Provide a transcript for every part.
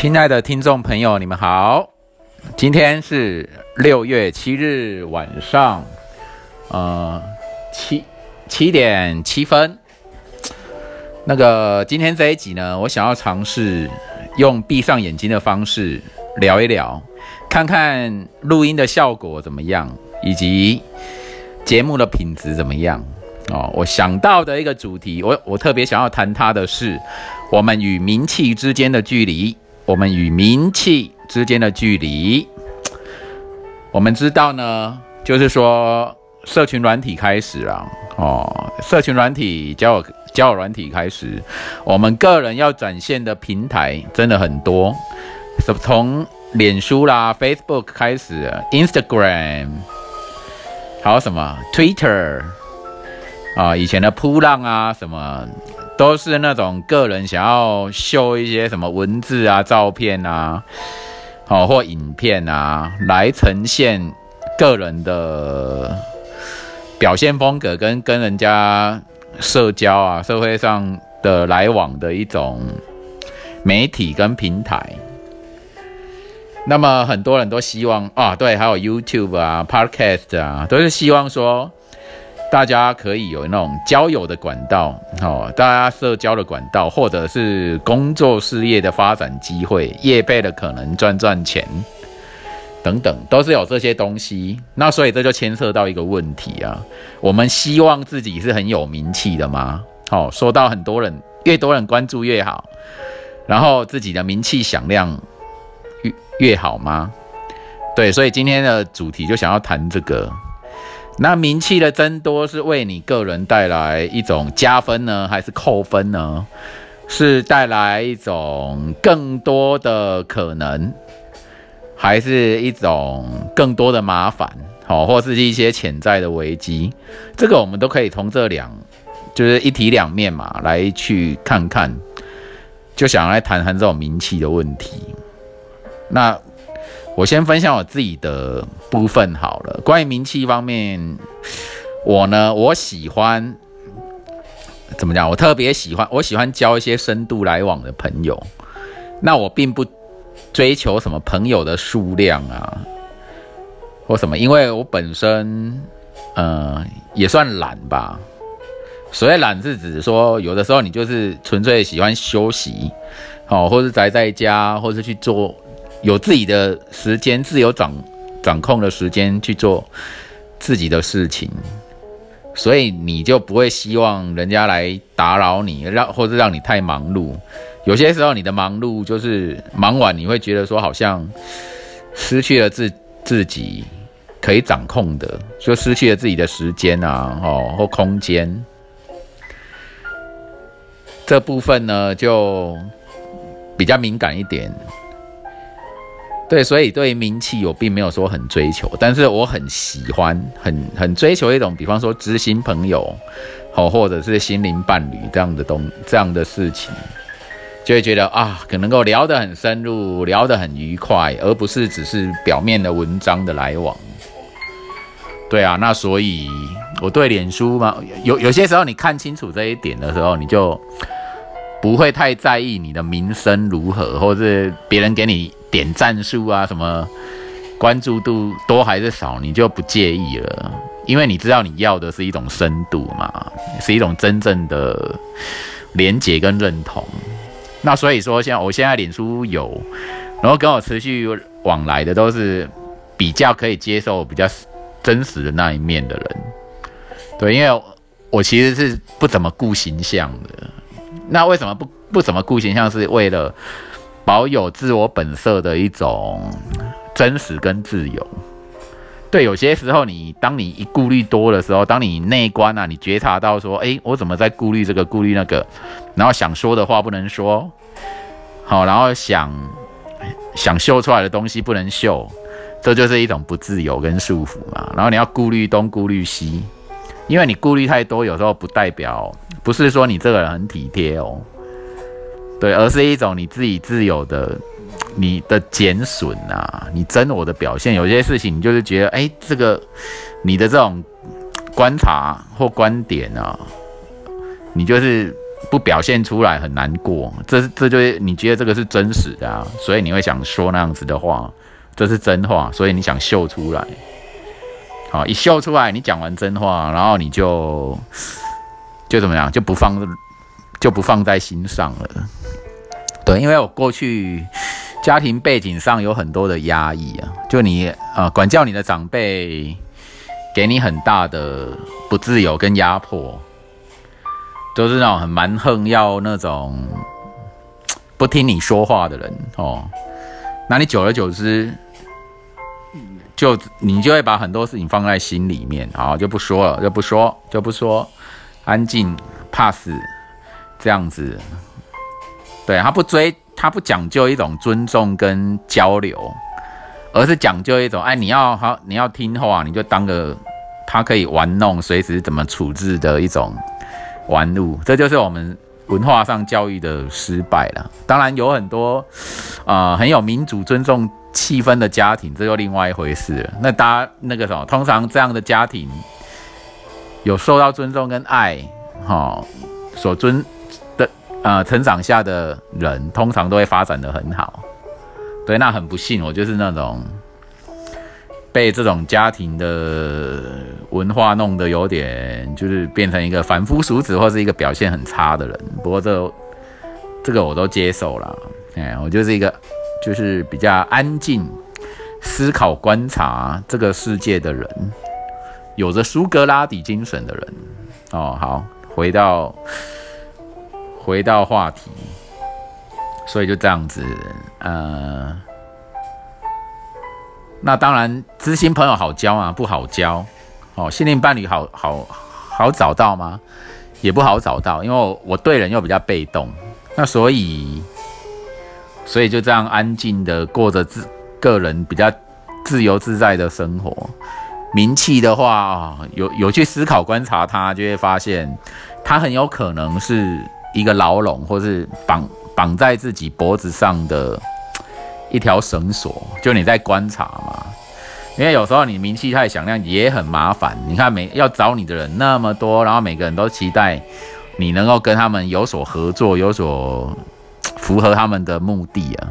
亲爱的听众朋友，你们好，今天是六月七日晚上，呃，七七点七分。那个今天这一集呢，我想要尝试用闭上眼睛的方式聊一聊，看看录音的效果怎么样，以及节目的品质怎么样。哦，我想到的一个主题，我我特别想要谈它的是我们与名气之间的距离。我们与名气之间的距离，我们知道呢，就是说，社群软体开始了哦，社群软体交友交友软体开始，我们个人要展现的平台真的很多，从脸书啦、Facebook 开始，Instagram，还有什么 Twitter 啊，以前的扑浪啊什么。都是那种个人想要秀一些什么文字啊、照片啊，好或影片啊，来呈现个人的表现风格跟跟人家社交啊、社会上的来往的一种媒体跟平台。那么很多人都希望啊，对，还有 YouTube 啊、Podcast 啊，都是希望说。大家可以有那种交友的管道，哦，大家社交的管道，或者是工作事业的发展机会，业备的可能赚赚钱，等等，都是有这些东西。那所以这就牵涉到一个问题啊，我们希望自己是很有名气的吗？哦，说到很多人，越多人关注越好，然后自己的名气响亮越越好吗？对，所以今天的主题就想要谈这个。那名气的增多是为你个人带来一种加分呢，还是扣分呢？是带来一种更多的可能，还是一种更多的麻烦？好，或是一些潜在的危机？这个我们都可以从这两，就是一体两面嘛，来去看看。就想来谈谈这种名气的问题。那。我先分享我自己的部分好了。关于名气方面，我呢，我喜欢怎么讲？我特别喜欢，我喜欢交一些深度来往的朋友。那我并不追求什么朋友的数量啊，或什么，因为我本身，呃，也算懒吧。所谓懒，是指说有的时候你就是纯粹喜欢休息，哦，或是宅在家，或是去做。有自己的时间，自由掌掌控的时间去做自己的事情，所以你就不会希望人家来打扰你，让或者让你太忙碌。有些时候你的忙碌就是忙完，你会觉得说好像失去了自自己可以掌控的，就失去了自己的时间啊，哦或空间。这部分呢就比较敏感一点。对，所以对于名气我并没有说很追求，但是我很喜欢，很很追求一种，比方说知心朋友，好，或者是心灵伴侣这样的东这样的事情，就会觉得啊，可能够聊得很深入，聊得很愉快，而不是只是表面的文章的来往。对啊，那所以我对脸书嘛，有有些时候你看清楚这一点的时候，你就不会太在意你的名声如何，或是别人给你。点赞数啊，什么关注度多还是少，你就不介意了，因为你知道你要的是一种深度嘛，是一种真正的连接跟认同。那所以说，像我现在脸书有，然后跟我持续往来的都是比较可以接受、比较真实的那一面的人。对，因为我其实是不怎么顾形象的。那为什么不不怎么顾形象？是为了。保有自我本色的一种真实跟自由。对，有些时候你当你一顾虑多的时候，当你内观啊，你觉察到说，哎，我怎么在顾虑这个顾虑那个，然后想说的话不能说，好，然后想想秀出来的东西不能秀，这就是一种不自由跟束缚嘛。然后你要顾虑东顾虑西，因为你顾虑太多，有时候不代表不是说你这个人很体贴哦。对，而是一种你自己自有的，你的减损啊，你真我的表现。有些事情你就是觉得，哎，这个你的这种观察或观点啊，你就是不表现出来很难过，这这就是你觉得这个是真实的啊，所以你会想说那样子的话，这是真话，所以你想秀出来。好，一秀出来，你讲完真话，然后你就就怎么样，就不放就不放在心上了。对，因为我过去家庭背景上有很多的压抑啊，就你呃管教你的长辈，给你很大的不自由跟压迫。都是那种很蛮横，要那种不听你说话的人哦。那你久而久之，就你就会把很多事情放在心里面，啊就不说了，就不说，就不说，安静，怕死，这样子。对他不追，他不讲究一种尊重跟交流，而是讲究一种，哎，你要好，你要听话，你就当个他可以玩弄，随时怎么处置的一种。玩物，这就是我们文化上教育的失败了。当然有很多，呃，很有民主尊重气氛的家庭，这就另外一回事了。那大家那个什么，通常这样的家庭有受到尊重跟爱，哈，所尊呃成长下的人，通常都会发展的很好。对，那很不幸，我就是那种。被这种家庭的文化弄得有点，就是变成一个凡夫俗子，或是一个表现很差的人。不过这这个我都接受了，哎，我就是一个就是比较安静、思考、观察这个世界的人，有着苏格拉底精神的人。哦，好，回到回到话题，所以就这样子，呃。那当然，知心朋友好交啊，不好交。哦，心灵伴侣好好好找到吗？也不好找到，因为我对人又比较被动。那所以，所以就这样安静的过着自个人比较自由自在的生活。名气的话，有有去思考观察他，就会发现他很有可能是一个牢笼，或是绑绑在自己脖子上的。一条绳索，就你在观察嘛，因为有时候你名气太响亮也很麻烦。你看每要找你的人那么多，然后每个人都期待你能够跟他们有所合作，有所符合他们的目的啊。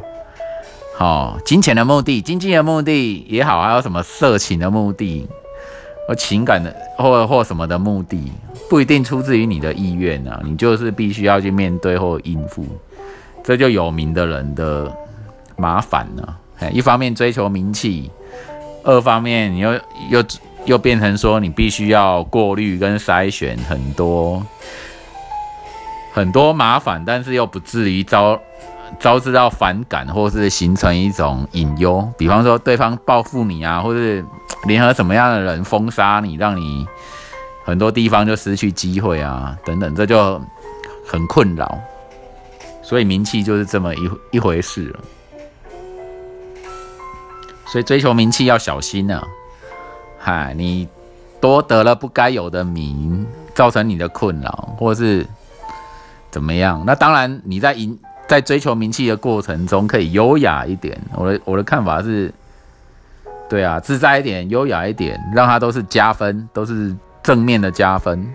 好，金钱的目的、经济的目的也好，还有什么色情的目的，或情感的，或或什么的目的，不一定出自于你的意愿啊。你就是必须要去面对或应付，这就有名的人的。麻烦呢，哎，一方面追求名气，二方面你又又又变成说你必须要过滤跟筛选很多很多麻烦，但是又不至于招招致到反感，或是形成一种隐忧。比方说对方报复你啊，或是联合什么样的人封杀你，让你很多地方就失去机会啊，等等，这就很困扰。所以名气就是这么一一回事了。所以追求名气要小心呢，嗨，你多得了不该有的名，造成你的困扰，或是怎么样？那当然，你在赢在追求名气的过程中，可以优雅一点。我的我的看法是，对啊，自在一点，优雅一点，让它都是加分，都是正面的加分，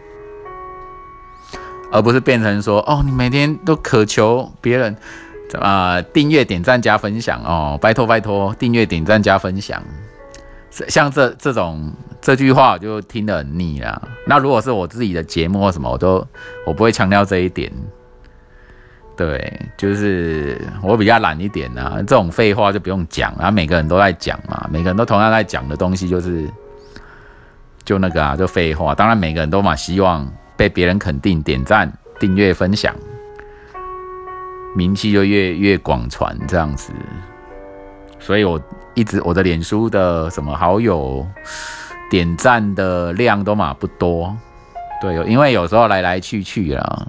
而不是变成说，哦，你每天都渴求别人。啊！订阅、点赞、加分享哦，拜托拜托！订阅、点赞、加分享，像这这种这句话，我就听得很腻了。那如果是我自己的节目或什么，我都我不会强调这一点。对，就是我比较懒一点啊，这种废话就不用讲啊，每个人都在讲嘛，每个人都同样在讲的东西，就是就那个啊，就废话。当然，每个人都嘛希望被别人肯定、点赞、订阅、分享。名气就越越广传这样子，所以我一直我的脸书的什么好友点赞的量都嘛不多，对，因为有时候来来去去啦。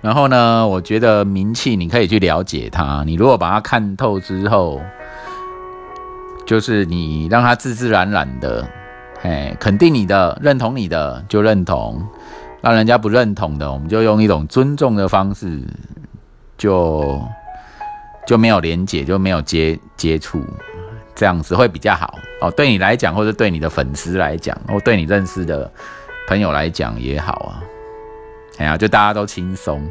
然后呢，我觉得名气你可以去了解它，你如果把它看透之后，就是你让它自自然然的，哎，肯定你的，认同你的就认同。让人家不认同的，我们就用一种尊重的方式，就就没有连接，就没有接接触，这样子会比较好哦。对你来讲，或者对你的粉丝来讲，或对你认识的朋友来讲也好啊，哎呀，就大家都轻松，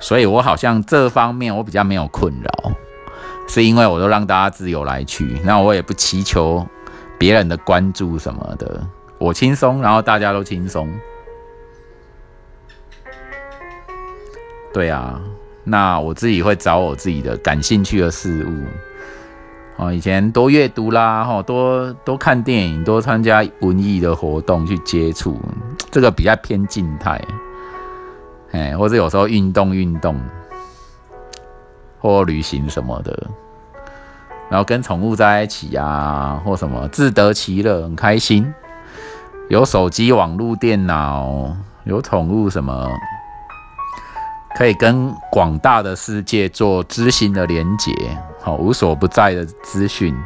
所以我好像这方面我比较没有困扰，是因为我都让大家自由来去，那我也不祈求别人的关注什么的，我轻松，然后大家都轻松。对啊，那我自己会找我自己的感兴趣的事物。哦，以前多阅读啦，哈，多多看电影，多参加文艺的活动去接触，这个比较偏静态，哎，或者有时候运动运动，或旅行什么的，然后跟宠物在一起啊，或什么自得其乐，很开心。有手机、网络、电脑，有宠物什么，可以跟广大的世界做知心的连接。好，无所不在的资讯。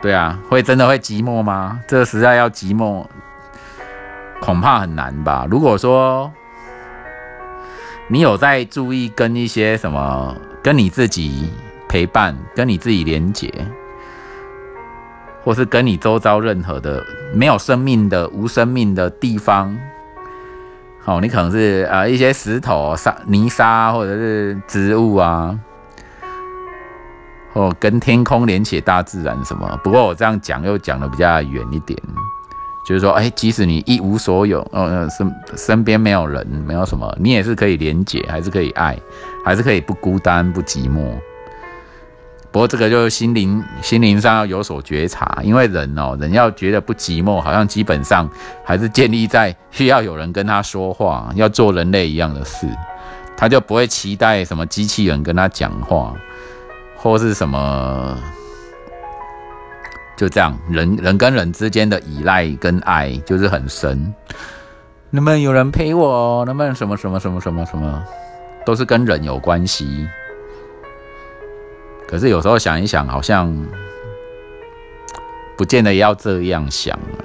对啊，会真的会寂寞吗？这个时代要寂寞，恐怕很难吧。如果说你有在注意跟一些什么，跟你自己陪伴，跟你自己连接，或是跟你周遭任何的没有生命的、无生命的地方。好，你可能是啊一些石头、沙、泥沙，或者是植物啊，或跟天空连起大自然什么。不过我这样讲又讲的比较远一点，就是说，哎，即使你一无所有，呃，身身边没有人，没有什么，你也是可以连结，还是可以爱，还是可以不孤单、不寂寞。不过这个就是心灵心灵上要有所觉察，因为人哦，人要觉得不寂寞，好像基本上还是建立在需要有人跟他说话，要做人类一样的事，他就不会期待什么机器人跟他讲话，或是什么，就这样，人人跟人之间的依赖跟爱就是很深，能不能有人陪我？能不能什么什么什么什么什么，都是跟人有关系。可是有时候想一想，好像不见得要这样想啊。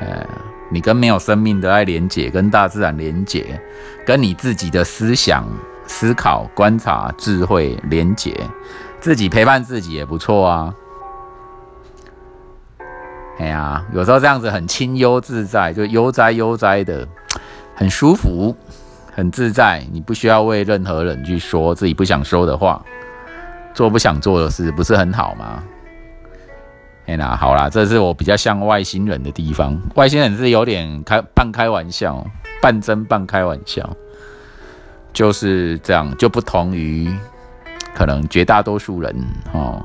呃，你跟没有生命的爱连结，跟大自然连结，跟你自己的思想、思考、观察、智慧连结，自己陪伴自己也不错啊。哎呀，有时候这样子很清幽自在，就悠哉悠哉的，很舒服，很自在。你不需要为任何人去说自己不想说的话。做不想做的事，不是很好吗？哎呐，好啦，这是我比较像外星人的地方。外星人是有点开半开玩笑，半真半开玩笑，就是这样，就不同于可能绝大多数人哦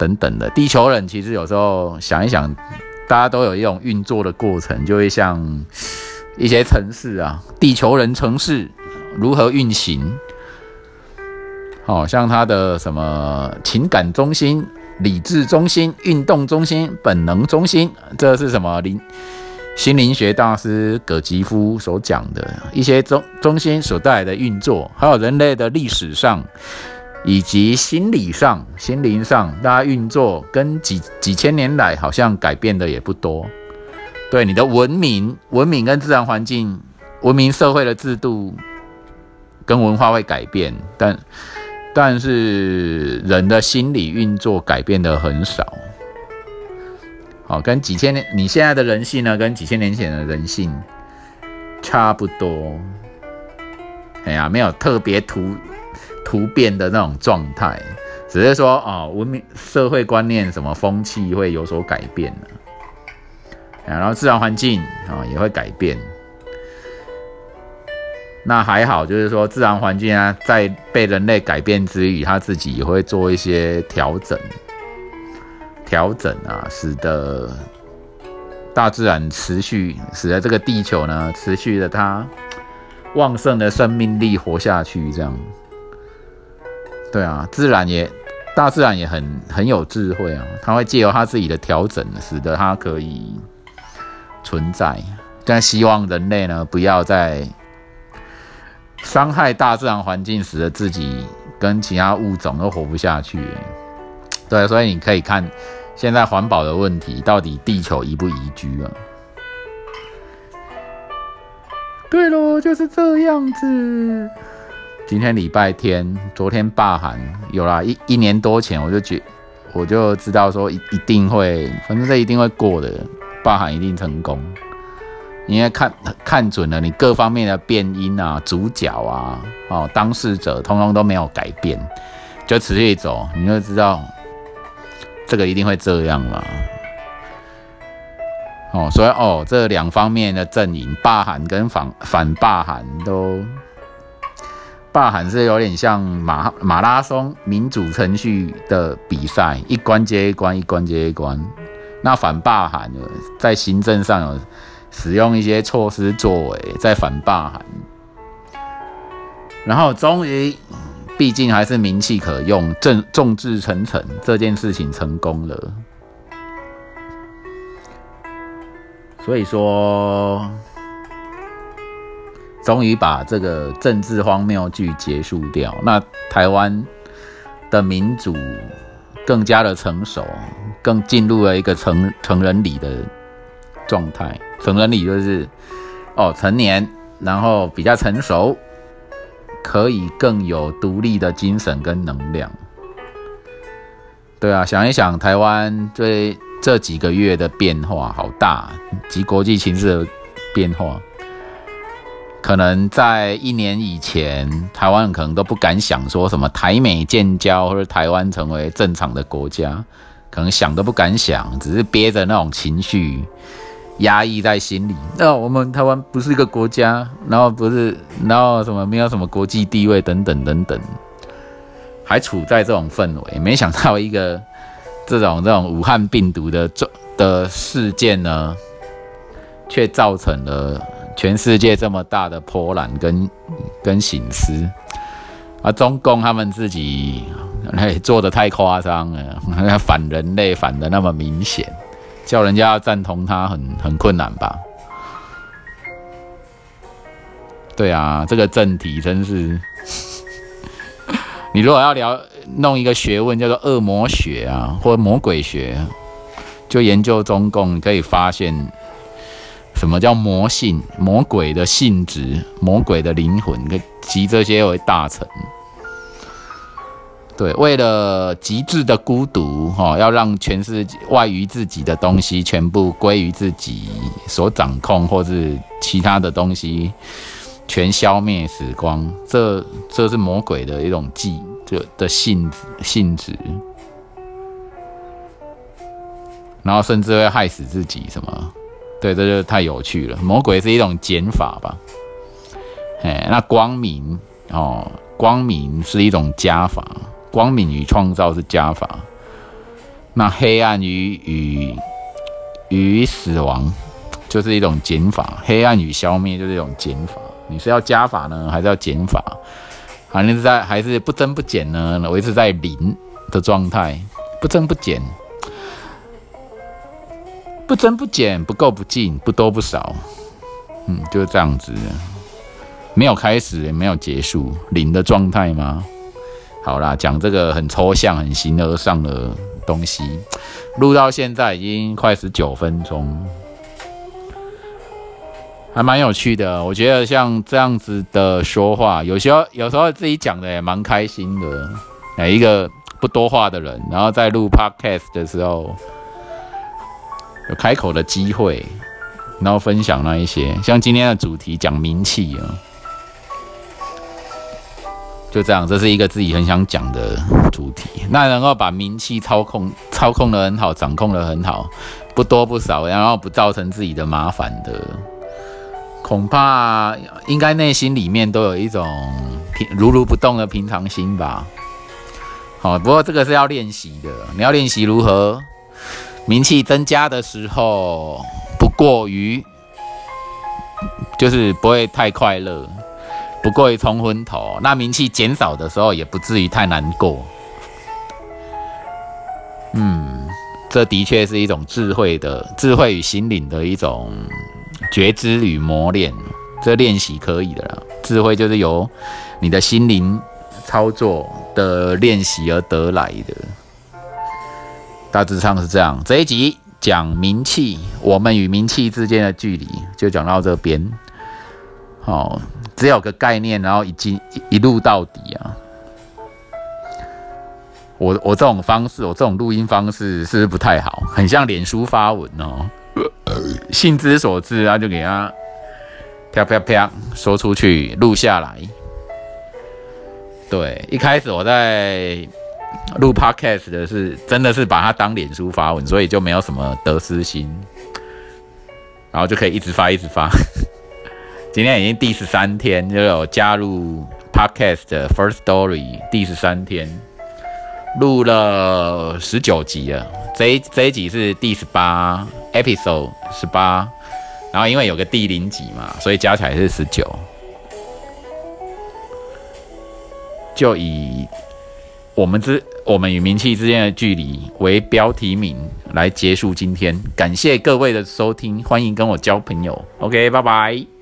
等等的地球人。其实有时候想一想，大家都有一种运作的过程，就会像一些城市啊，地球人城市如何运行。哦，像他的什么情感中心、理智中心、运动中心、本能中心，这是什么灵心灵学大师葛吉夫所讲的一些中中心所带来的运作，还有人类的历史上以及心理上、心灵上，大家运作跟几几千年来好像改变的也不多。对你的文明、文明跟自然环境、文明社会的制度跟文化会改变，但。但是人的心理运作改变的很少，好，跟几千年你现在的人性呢，跟几千年前的人性差不多。哎呀，没有特别突突变的那种状态，只是说哦，文明社会观念什么风气会有所改变了，然后自然环境啊也会改变。那还好，就是说自然环境啊，在被人类改变之余，它自己也会做一些调整，调整啊，使得大自然持续，使得这个地球呢，持续的它旺盛的生命力活下去。这样，对啊，自然也，大自然也很很有智慧啊，它会借由它自己的调整，使得它可以存在。但希望人类呢，不要再。伤害大自然环境，使得自己跟其他物种都活不下去。对，所以你可以看现在环保的问题，到底地球宜不宜居啊？对喽，就是这样子。今天礼拜天，昨天罢寒，有啦一一年多前我就觉，我就知道说一一定会，反正这一定会过的，罢韩一定成功。因为看看准了你各方面的变音啊、主角啊、哦当事者，通通都没有改变，就持续走，你就知道这个一定会这样嘛。哦，所以哦，这两方面的阵营，罢韩跟反反罢韩都，罢韩是有点像马马拉松民主程序的比赛，一关接一关，一关接一关。那反罢韩在行政上有使用一些措施作为，在反罢韩，然后终于，毕竟还是名气可用，众众志成城，这件事情成功了。所以说，终于把这个政治荒谬剧结束掉。那台湾的民主更加的成熟，更进入了一个成成人礼的状态。成人礼就是哦，成年，然后比较成熟，可以更有独立的精神跟能量。对啊，想一想台湾最。这几个月的变化好大，及国际形势的变化，可能在一年以前，台湾可能都不敢想说什么台美建交或者台湾成为正常的国家，可能想都不敢想，只是憋着那种情绪压抑在心里。那我们台湾不是一个国家，然后不是，然后什么没有什么国际地位等等等等，还处在这种氛围，没想到一个。这种这种武汉病毒的这的事件呢，却造成了全世界这么大的波澜跟跟醒思，啊，中共他们自己做的太夸张了，反人类反的那么明显，叫人家要赞同他很很困难吧？对啊，这个正题真是，你如果要聊。弄一个学问叫做恶魔学啊，或魔鬼学，就研究中共，可以发现什么叫魔性、魔鬼的性质、魔鬼的灵魂，集这些为大成。对，为了极致的孤独，哈，要让全世界外于自己的东西全部归于自己所掌控，或是其他的东西全消灭死光，这这是魔鬼的一种计。的的性性质，然后甚至会害死自己，什么？对，这就太有趣了。魔鬼是一种减法吧？哎，那光明哦，光明是一种加法，光明与创造是加法。那黑暗与与与死亡就是一种减法，黑暗与消灭就是一种减法。你是要加法呢，还是要减法？反正是在还是不增不减呢，维持在零的状态，不增不减，不增不减，不够不进，不多不少，嗯，就是这样子，没有开始也没有结束，零的状态吗？好啦，讲这个很抽象、很形而上的东西，录到现在已经快十九分钟。还蛮有趣的，我觉得像这样子的说话，有时候有时候自己讲的也蛮开心的。哪一个不多话的人，然后在录 podcast 的时候有开口的机会，然后分享那一些，像今天的主题讲名气啊，就这样，这是一个自己很想讲的主题。那能够把名气操控操控的很好，掌控的很好，不多不少，然后不造成自己的麻烦的。恐怕应该内心里面都有一种平如如不动的平常心吧。好，不过这个是要练习的。你要练习如何名气增加的时候不过于，就是不会太快乐，不过于冲昏头。那名气减少的时候也不至于太难过。嗯，这的确是一种智慧的智慧与心灵的一种。觉知与磨练，这练习可以的啦。智慧就是由你的心灵操作的练习而得来的。大致上是这样。这一集讲名气，我们与名气之间的距离就讲到这边。好，只有个概念，然后已经一路到底啊。我我这种方式，我这种录音方式是不是不太好？很像脸书发文哦，兴之所至啊，就给他啪啪啪说出去，录下来。对，一开始我在录 podcast 的是真的是把它当脸书发文，所以就没有什么得失心，然后就可以一直发一直发。今天已经第十三天，就有加入 podcast 的 First Story 第十三天，录了十九集了。这一这一集是第十八 episode 十八，然后因为有个第零集嘛，所以加起来是十九。就以我们之我们与名气之间的距离为标题名来结束今天。感谢各位的收听，欢迎跟我交朋友。OK，拜拜。